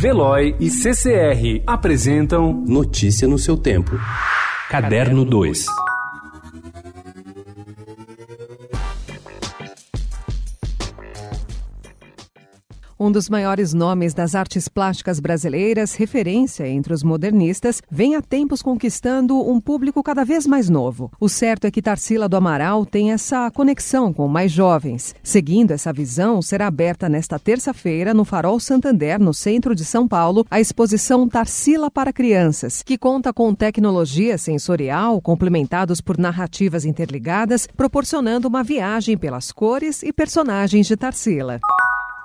Veloy e CCR apresentam Notícia no seu tempo. Caderno 2. Um dos maiores nomes das artes plásticas brasileiras, referência entre os modernistas, vem há tempos conquistando um público cada vez mais novo. O certo é que Tarsila do Amaral tem essa conexão com mais jovens. Seguindo essa visão, será aberta nesta terça-feira, no Farol Santander, no centro de São Paulo, a exposição Tarsila para Crianças, que conta com tecnologia sensorial, complementados por narrativas interligadas, proporcionando uma viagem pelas cores e personagens de Tarsila.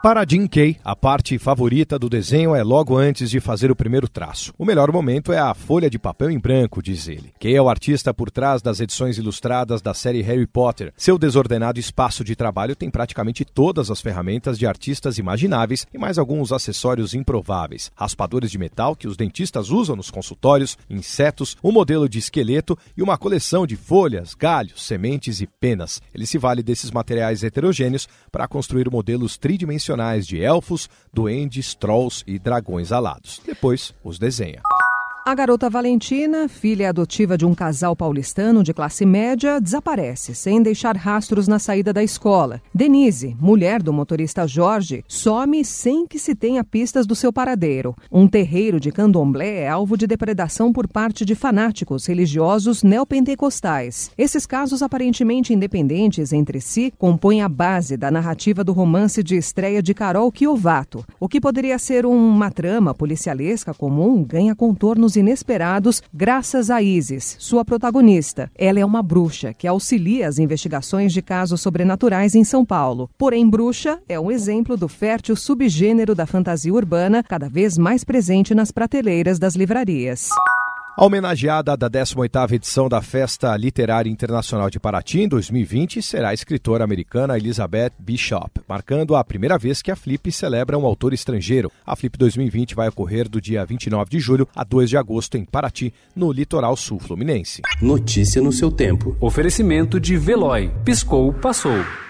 Para Jim Kay, a parte favorita do desenho é logo antes de fazer o primeiro traço. O melhor momento é a folha de papel em branco, diz ele. Kay é o artista por trás das edições ilustradas da série Harry Potter. Seu desordenado espaço de trabalho tem praticamente todas as ferramentas de artistas imagináveis e mais alguns acessórios improváveis. Raspadores de metal que os dentistas usam nos consultórios, insetos, um modelo de esqueleto e uma coleção de folhas, galhos, sementes e penas. Ele se vale desses materiais heterogêneos para construir modelos tridimensionais de elfos, duendes, trolls e dragões alados. Depois os desenha. A garota Valentina, filha adotiva de um casal paulistano de classe média, desaparece sem deixar rastros na saída da escola. Denise, mulher do motorista Jorge, some sem que se tenha pistas do seu paradeiro. Um terreiro de candomblé é alvo de depredação por parte de fanáticos religiosos neopentecostais. Esses casos aparentemente independentes entre si compõem a base da narrativa do romance de estreia de Carol Chiovato. O que poderia ser uma trama policialesca comum ganha contornos inesperados graças a Isis, sua protagonista. Ela é uma bruxa que auxilia as investigações de casos sobrenaturais em São Paulo. Porém, bruxa é um exemplo do fértil subgênero da fantasia urbana, cada vez mais presente nas prateleiras das livrarias. A homenageada da 18ª edição da Festa Literária Internacional de Paraty em 2020 será a escritora americana Elizabeth Bishop, marcando a primeira vez que a Flip celebra um autor estrangeiro. A Flip 2020 vai ocorrer do dia 29 de julho a 2 de agosto em Paraty, no litoral sul fluminense. Notícia no seu tempo. Oferecimento de Veloy. Piscou, passou.